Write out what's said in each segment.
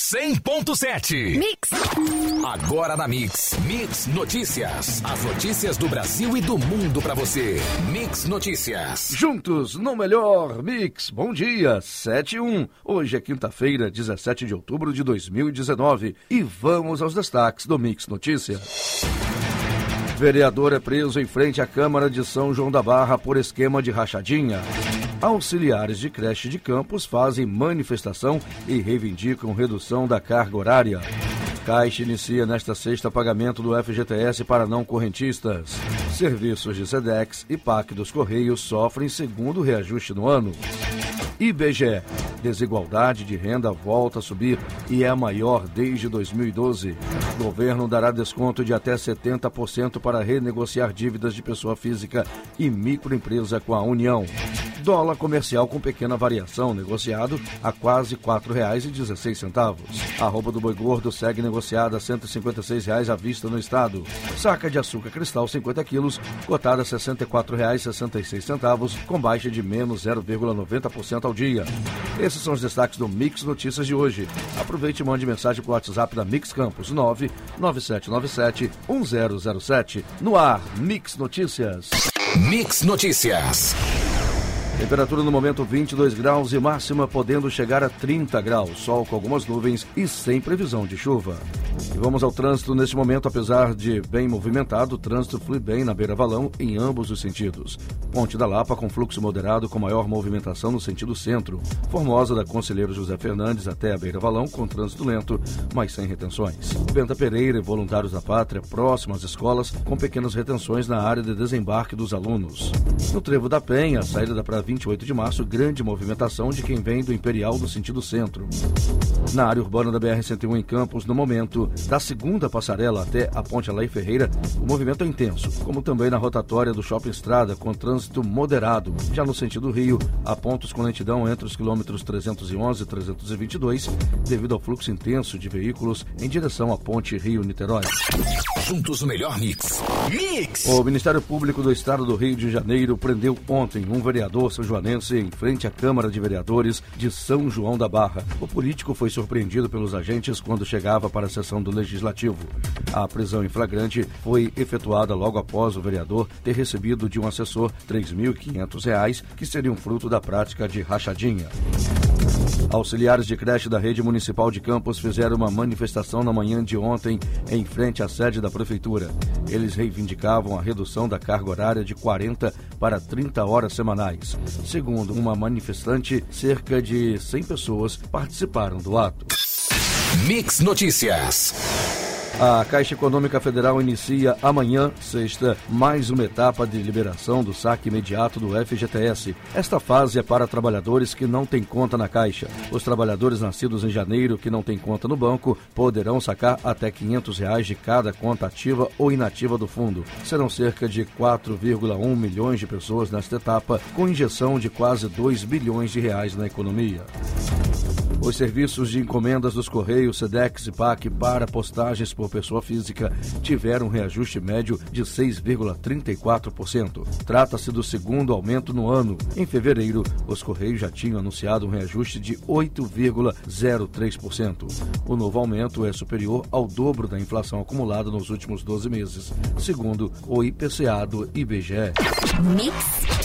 100.7. Mix. Agora na Mix. Mix Notícias. As notícias do Brasil e do mundo para você. Mix Notícias. Juntos no melhor Mix. Bom dia, 7 e 1. Hoje é quinta-feira, 17 de outubro de 2019. E vamos aos destaques do Mix Notícias. Vereador é preso em frente à Câmara de São João da Barra por esquema de rachadinha. Auxiliares de creche de campos fazem manifestação e reivindicam redução da carga horária. Caixa inicia nesta sexta pagamento do FGTS para não correntistas. Serviços de SEDEX e PAC dos Correios sofrem segundo reajuste no ano. IBGE. Desigualdade de renda volta a subir e é a maior desde 2012. Governo dará desconto de até 70% para renegociar dívidas de pessoa física e microempresa com a União. Dólar comercial com pequena variação, negociado a quase R$ 4,16. A roupa do boi gordo segue negociada a R$ 156,00 à vista no estado. Saca de açúcar cristal 50 quilos, cotada a R$ 64,66, com baixa de menos 0,90% ao dia. Esses são os destaques do Mix Notícias de hoje. Aproveite e mande mensagem para o WhatsApp da Mix Campos 99797 1007. No ar, Mix Notícias. Mix Notícias. Temperatura no momento 22 graus e máxima podendo chegar a 30 graus. Sol com algumas nuvens e sem previsão de chuva. E vamos ao trânsito neste momento, apesar de bem movimentado, o trânsito flui bem na Beira Valão em ambos os sentidos. Ponte da Lapa com fluxo moderado com maior movimentação no sentido centro. Formosa da Conselheiro José Fernandes até a Beira Valão com trânsito lento, mas sem retenções. Benta Pereira e Voluntários da Pátria próximo às escolas com pequenas retenções na área de desembarque dos alunos. No Trevo da Penha, saída da Praia 28 de março, grande movimentação de quem vem do Imperial no sentido centro. Na área urbana da BR-101 em Campos, no momento da segunda passarela até a Ponte Alain Ferreira, o movimento é intenso, como também na rotatória do Shopping Estrada, com trânsito moderado. Já no sentido Rio, há pontos com lentidão entre os quilômetros 311 e 322, devido ao fluxo intenso de veículos em direção à Ponte Rio-Niterói. Juntos o melhor mix. Mix! O Ministério Público do Estado do Rio de Janeiro prendeu ontem um vereador são-joanense em frente à Câmara de Vereadores de São João da Barra. O político foi surpreendido pelos agentes quando chegava para a sessão do Legislativo. A prisão em flagrante foi efetuada logo após o vereador ter recebido de um assessor R$ 3.500, que seriam fruto da prática de rachadinha. Auxiliares de creche da rede municipal de Campos fizeram uma manifestação na manhã de ontem em frente à sede da prefeitura. Eles reivindicavam a redução da carga horária de 40 para 30 horas semanais. Segundo uma manifestante, cerca de 100 pessoas participaram do ato. Mix Notícias. A Caixa Econômica Federal inicia amanhã, sexta, mais uma etapa de liberação do saque imediato do FGTS. Esta fase é para trabalhadores que não têm conta na Caixa. Os trabalhadores nascidos em janeiro que não têm conta no banco poderão sacar até 500 reais de cada conta ativa ou inativa do fundo. Serão cerca de 4,1 milhões de pessoas nesta etapa, com injeção de quase 2 bilhões de reais na economia. Os serviços de encomendas dos Correios, SEDEX e PAC para postagens por pessoa física tiveram um reajuste médio de 6,34%. Trata-se do segundo aumento no ano. Em fevereiro, os Correios já tinham anunciado um reajuste de 8,03%. O novo aumento é superior ao dobro da inflação acumulada nos últimos 12 meses, segundo o IPCA do IBGE. Mix.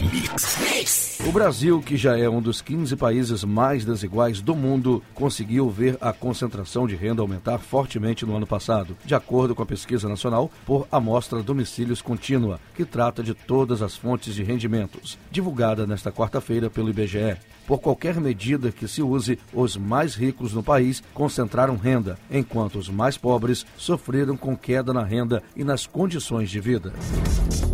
Mix. Mix. O Brasil, que já é um dos 15 países mais desiguais do mundo, conseguiu ver a concentração de renda aumentar fortemente no ano passado, de acordo com a pesquisa nacional por Amostra Domicílios Contínua, que trata de todas as fontes de rendimentos, divulgada nesta quarta-feira pelo IBGE. Por qualquer medida que se use, os mais ricos no país concentraram renda, enquanto os mais pobres sofreram com queda na renda e nas condições de vida.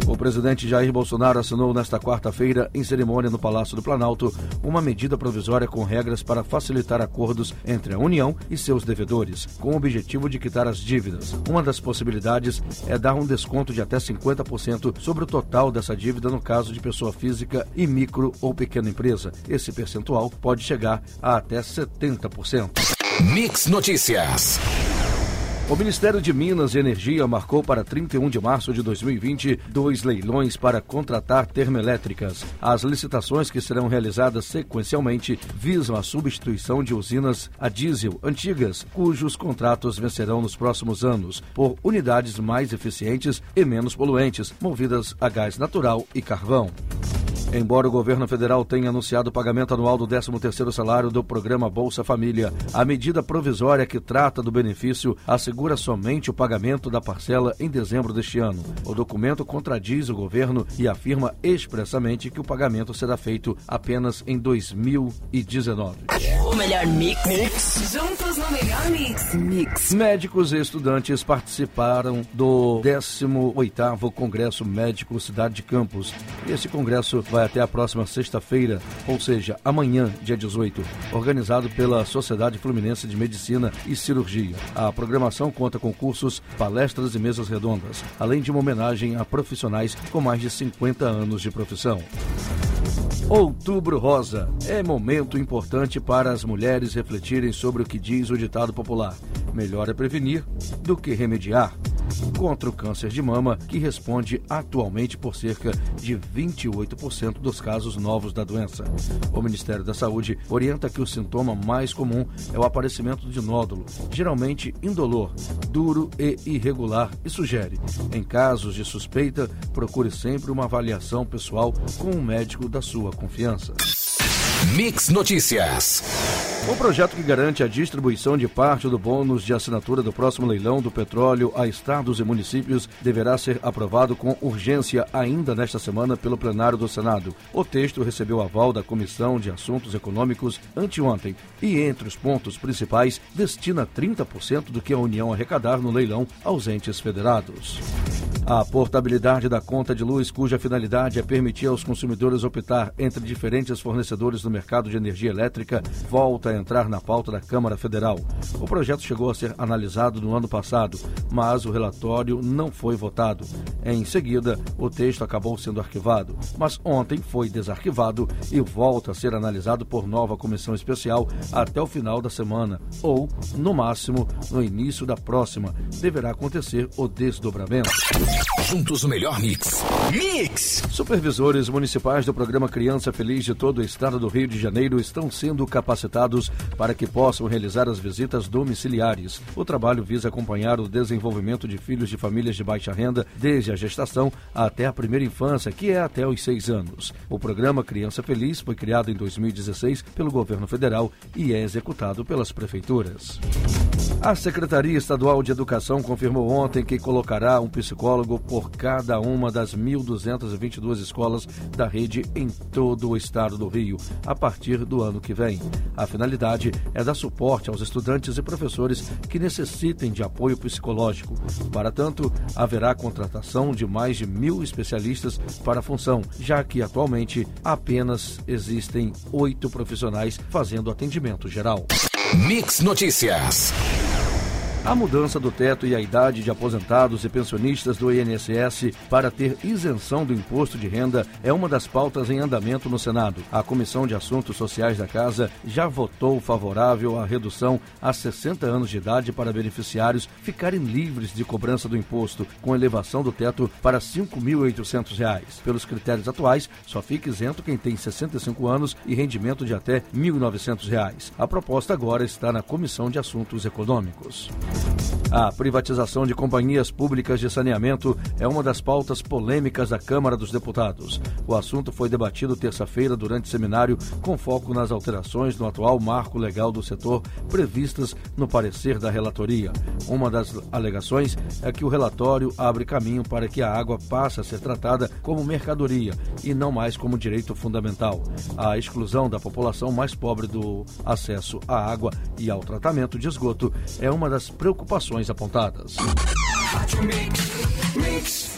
O presidente Jair Bolsonaro assinou nesta quarta-feira, em cerimônia no Palácio do Planalto, uma medida provisória com regras para facilitar acordos entre a União e seus devedores, com o objetivo de quitar as dívidas. Uma das possibilidades é dar um desconto de até 50% sobre o total dessa dívida no caso de pessoa física e micro ou pequena empresa. Esse percentual pode chegar a até 70%. Mix Notícias. O Ministério de Minas e Energia marcou para 31 de março de 2020 dois leilões para contratar termoelétricas. As licitações que serão realizadas sequencialmente visam a substituição de usinas a diesel antigas, cujos contratos vencerão nos próximos anos, por unidades mais eficientes e menos poluentes, movidas a gás natural e carvão. Embora o governo federal tenha anunciado o pagamento anual do 13º salário do programa Bolsa Família, a medida provisória que trata do benefício assegura somente o pagamento da parcela em dezembro deste ano. O documento contradiz o governo e afirma expressamente que o pagamento será feito apenas em 2019. O melhor mix. mix. Juntos no melhor mix. Mix. Médicos e estudantes participaram do 18º Congresso Médico Cidade de Campos. Esse congresso vai vai até a próxima sexta-feira, ou seja, amanhã, dia 18, organizado pela Sociedade Fluminense de Medicina e Cirurgia. A programação conta com cursos, palestras e mesas redondas, além de uma homenagem a profissionais com mais de 50 anos de profissão. Outubro Rosa é momento importante para as mulheres refletirem sobre o que diz o ditado popular: melhor é prevenir do que remediar contra o câncer de mama, que responde atualmente por cerca de 28% dos casos novos da doença. O Ministério da Saúde orienta que o sintoma mais comum é o aparecimento de nódulo, geralmente indolor, duro e irregular, e sugere, em casos de suspeita, procure sempre uma avaliação pessoal com um médico da sua confiança. Mix Notícias. O projeto que garante a distribuição de parte do bônus de assinatura do próximo leilão do petróleo a estados e municípios deverá ser aprovado com urgência ainda nesta semana pelo plenário do Senado. O texto recebeu aval da Comissão de Assuntos Econômicos anteontem e, entre os pontos principais, destina 30% do que a União arrecadar no leilão aos entes federados. A portabilidade da conta de luz, cuja finalidade é permitir aos consumidores optar entre diferentes fornecedores no mercado de energia elétrica, volta a entrar na pauta da Câmara Federal. O projeto chegou a ser analisado no ano passado, mas o relatório não foi votado. Em seguida, o texto acabou sendo arquivado, mas ontem foi desarquivado e volta a ser analisado por nova comissão especial até o final da semana, ou, no máximo, no início da próxima. Deverá acontecer o desdobramento. Juntos o melhor mix. Mix! Supervisores municipais do programa Criança Feliz de todo o estado do Rio de Janeiro estão sendo capacitados para que possam realizar as visitas domiciliares. O trabalho visa acompanhar o desenvolvimento de filhos de famílias de baixa renda desde a gestação até a primeira infância, que é até os seis anos. O programa Criança Feliz foi criado em 2016 pelo governo federal e é executado pelas prefeituras. A Secretaria Estadual de Educação confirmou ontem que colocará um psicólogo por cada uma das 1.222 escolas da rede em todo o estado do Rio, a partir do ano que vem. A finalidade é dar suporte aos estudantes e professores que necessitem de apoio psicológico. Para tanto, haverá contratação de mais de mil especialistas para a função, já que atualmente apenas existem oito profissionais fazendo atendimento geral. Mix Notícias. A mudança do teto e a idade de aposentados e pensionistas do INSS para ter isenção do imposto de renda é uma das pautas em andamento no Senado. A Comissão de Assuntos Sociais da Casa já votou favorável à redução a 60 anos de idade para beneficiários ficarem livres de cobrança do imposto, com elevação do teto para R$ 5.800. Pelos critérios atuais, só fica isento quem tem 65 anos e rendimento de até R$ 1.900. A proposta agora está na Comissão de Assuntos Econômicos. A privatização de companhias públicas de saneamento é uma das pautas polêmicas da Câmara dos Deputados. O assunto foi debatido terça-feira durante seminário com foco nas alterações no atual marco legal do setor previstas no parecer da relatoria. Uma das alegações é que o relatório abre caminho para que a água passe a ser tratada como mercadoria e não mais como direito fundamental. A exclusão da população mais pobre do acesso à água e ao tratamento de esgoto é uma das preocupações apontadas.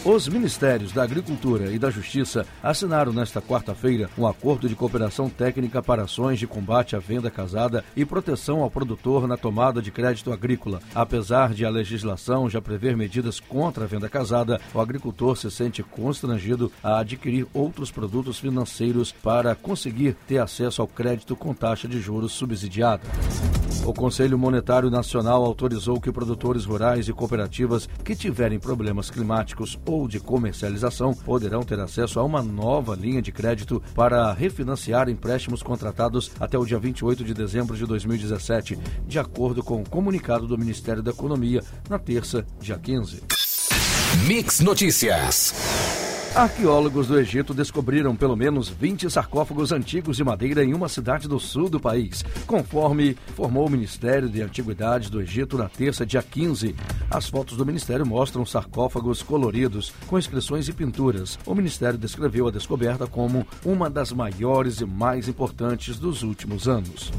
Os Ministérios da Agricultura e da Justiça assinaram nesta quarta-feira um acordo de cooperação técnica para ações de combate à venda casada e proteção ao produtor na tomada de crédito agrícola. Apesar de a legislação já prever medidas contra a venda casada, o agricultor se sente constrangido a adquirir outros produtos financeiros para conseguir ter acesso ao crédito com taxa de juros subsidiada. O Conselho Monetário Nacional autorizou que produtores rurais e cooperativas que tiverem problemas climáticos ou de comercialização poderão ter acesso a uma nova linha de crédito para refinanciar empréstimos contratados até o dia 28 de dezembro de 2017, de acordo com o comunicado do Ministério da Economia na terça, dia 15. Mix Notícias. Arqueólogos do Egito descobriram pelo menos 20 sarcófagos antigos de madeira em uma cidade do sul do país, conforme formou o Ministério de Antiguidades do Egito na terça, dia 15. As fotos do Ministério mostram sarcófagos coloridos, com inscrições e pinturas. O Ministério descreveu a descoberta como uma das maiores e mais importantes dos últimos anos.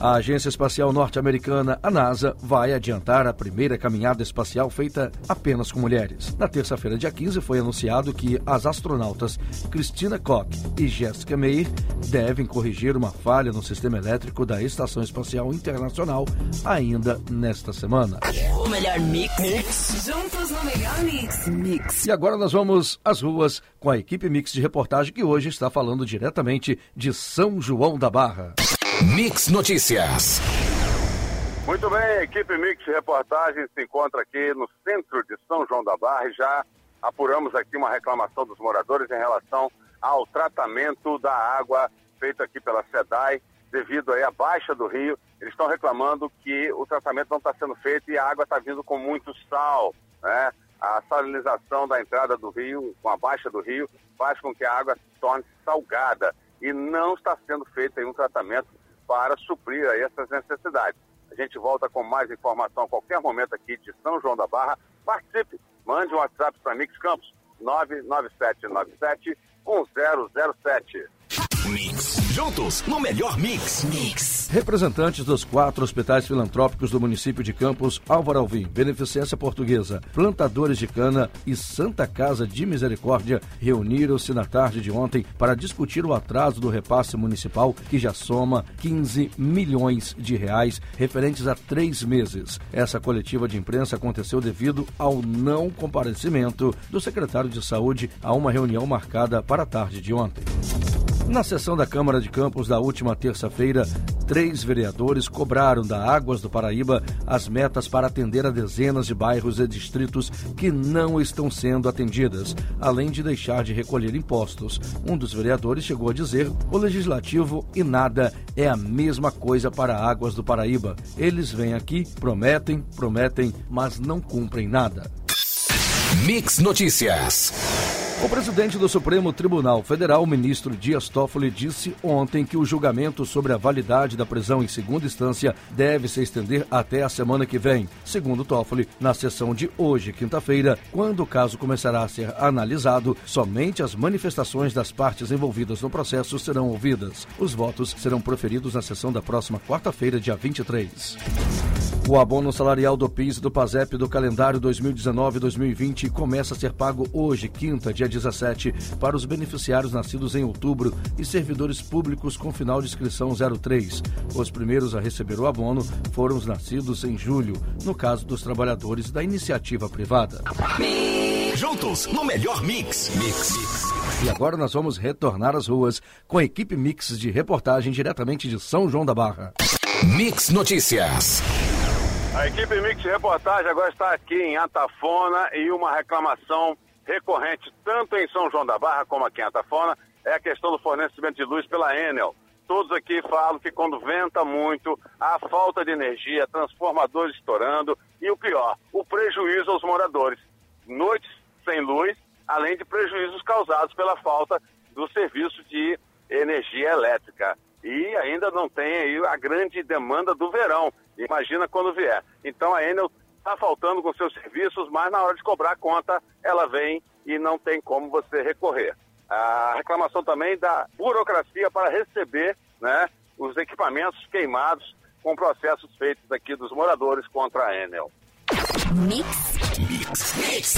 A Agência Espacial Norte-Americana, a NASA, vai adiantar a primeira caminhada espacial feita apenas com mulheres. Na terça-feira, dia 15, foi anunciado que as astronautas Christina Koch e Jessica Meir devem corrigir uma falha no sistema elétrico da Estação Espacial Internacional ainda nesta semana. O melhor mix. mix. Juntos no melhor mix. Mix. E agora nós vamos às ruas com a equipe Mix de reportagem que hoje está falando diretamente de São João da Barra. Mix Notícias. Muito bem, a equipe Mix Reportagem se encontra aqui no centro de São João da Barra e já apuramos aqui uma reclamação dos moradores em relação ao tratamento da água feito aqui pela SEDAI devido aí à baixa do rio. Eles estão reclamando que o tratamento não está sendo feito e a água está vindo com muito sal, né? A salinização da entrada do rio, com a baixa do rio, faz com que a água se torne salgada e não está sendo feito um tratamento para suprir aí essas necessidades. A gente volta com mais informação a qualquer momento aqui de São João da Barra. Participe, mande um WhatsApp para Mix Campos 99797 1007. Mix. Juntos no melhor mix. Mix. Representantes dos quatro hospitais filantrópicos do município de Campos, Álvaro Alvim, Beneficência Portuguesa, Plantadores de Cana e Santa Casa de Misericórdia reuniram-se na tarde de ontem para discutir o atraso do repasse municipal, que já soma 15 milhões de reais, referentes a três meses. Essa coletiva de imprensa aconteceu devido ao não comparecimento do secretário de Saúde a uma reunião marcada para a tarde de ontem. Na sessão da Câmara de Campos da última terça-feira, três vereadores cobraram da Águas do Paraíba as metas para atender a dezenas de bairros e distritos que não estão sendo atendidas, além de deixar de recolher impostos. Um dos vereadores chegou a dizer: o legislativo e nada é a mesma coisa para Águas do Paraíba. Eles vêm aqui, prometem, prometem, mas não cumprem nada. Mix Notícias. O presidente do Supremo Tribunal Federal, ministro Dias Toffoli, disse ontem que o julgamento sobre a validade da prisão em segunda instância deve se estender até a semana que vem. Segundo Toffoli, na sessão de hoje, quinta-feira, quando o caso começará a ser analisado, somente as manifestações das partes envolvidas no processo serão ouvidas. Os votos serão proferidos na sessão da próxima quarta-feira, dia 23. O abono salarial do PIS e do PASEP do calendário 2019-2020 começa a ser pago hoje, quinta, dia 17, para os beneficiários nascidos em outubro e servidores públicos com final de inscrição 03. Os primeiros a receber o abono foram os nascidos em julho, no caso dos trabalhadores da iniciativa privada. Juntos no melhor mix. Mix. E agora nós vamos retornar às ruas com a equipe Mix de reportagem diretamente de São João da Barra. Mix Notícias. A equipe Mix Reportagem agora está aqui em Atafona e uma reclamação recorrente tanto em São João da Barra como aqui em Atafona é a questão do fornecimento de luz pela Enel. Todos aqui falam que quando venta muito, há falta de energia, transformadores estourando e o pior, o prejuízo aos moradores. Noites sem luz, além de prejuízos causados pela falta do serviço de energia elétrica. E ainda não tem aí a grande demanda do verão. Imagina quando vier. Então a Enel está faltando com seus serviços, mas na hora de cobrar a conta, ela vem e não tem como você recorrer. A reclamação também da burocracia para receber né, os equipamentos queimados com processos feitos aqui dos moradores contra a Enel. Mix.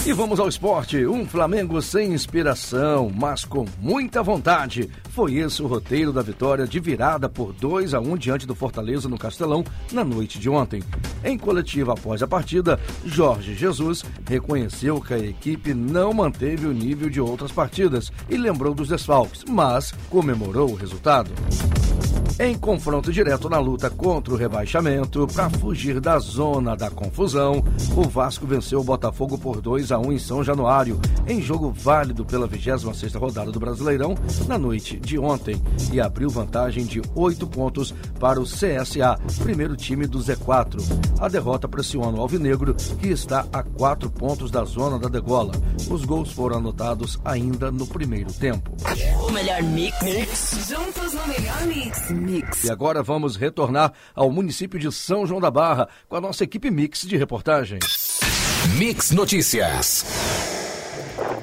E vamos ao esporte. Um Flamengo sem inspiração, mas com muita vontade. Foi esse o roteiro da vitória de virada por 2 a 1 diante do Fortaleza no Castelão na noite de ontem. Em coletiva após a partida, Jorge Jesus reconheceu que a equipe não manteve o nível de outras partidas e lembrou dos desfalques, mas comemorou o resultado. Em confronto direto na luta contra o rebaixamento, para fugir da zona da confusão, o Vasco venceu o Botafogo por 2 a 1 em São Januário, em jogo válido pela 26ª rodada do Brasileirão, na noite de ontem, e abriu vantagem de 8 pontos para o CSA, primeiro time do Z4. A derrota pressiona o Alvinegro, que está a 4 pontos da zona da degola. Os gols foram anotados ainda no primeiro tempo. O melhor mix. mix. Juntos no melhor mix. Mix. E agora vamos retornar ao município de São João da Barra com a nossa equipe Mix de reportagem. Mix Notícias.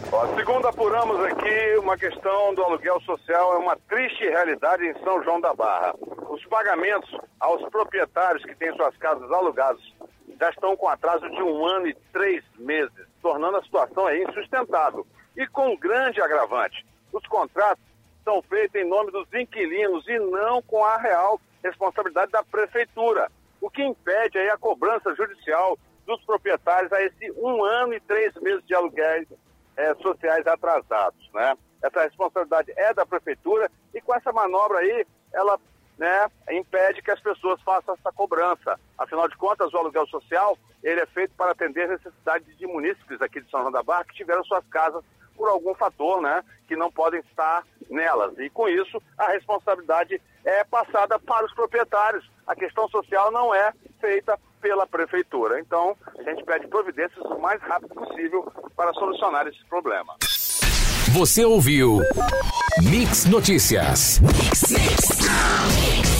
Ó, segundo apuramos aqui, uma questão do aluguel social é uma triste realidade em São João da Barra. Os pagamentos aos proprietários que têm suas casas alugadas já estão com atraso de um ano e três meses, tornando a situação insustentável. E com um grande agravante, os contratos são feitos em nome dos inquilinos e não com a real responsabilidade da prefeitura, o que impede aí a cobrança judicial dos proprietários a esse um ano e três meses de aluguéis eh, sociais atrasados, né? Essa responsabilidade é da prefeitura e com essa manobra aí, ela né, impede que as pessoas façam essa cobrança. Afinal de contas, o aluguel social ele é feito para atender necessidades de munícipes aqui de São João da Barra que tiveram suas casas por algum fator, né, que não podem estar nelas. E com isso, a responsabilidade é passada para os proprietários. A questão social não é feita pela prefeitura. Então, a gente pede providências o mais rápido possível para solucionar esse problema. Você ouviu Mix Notícias. Mix.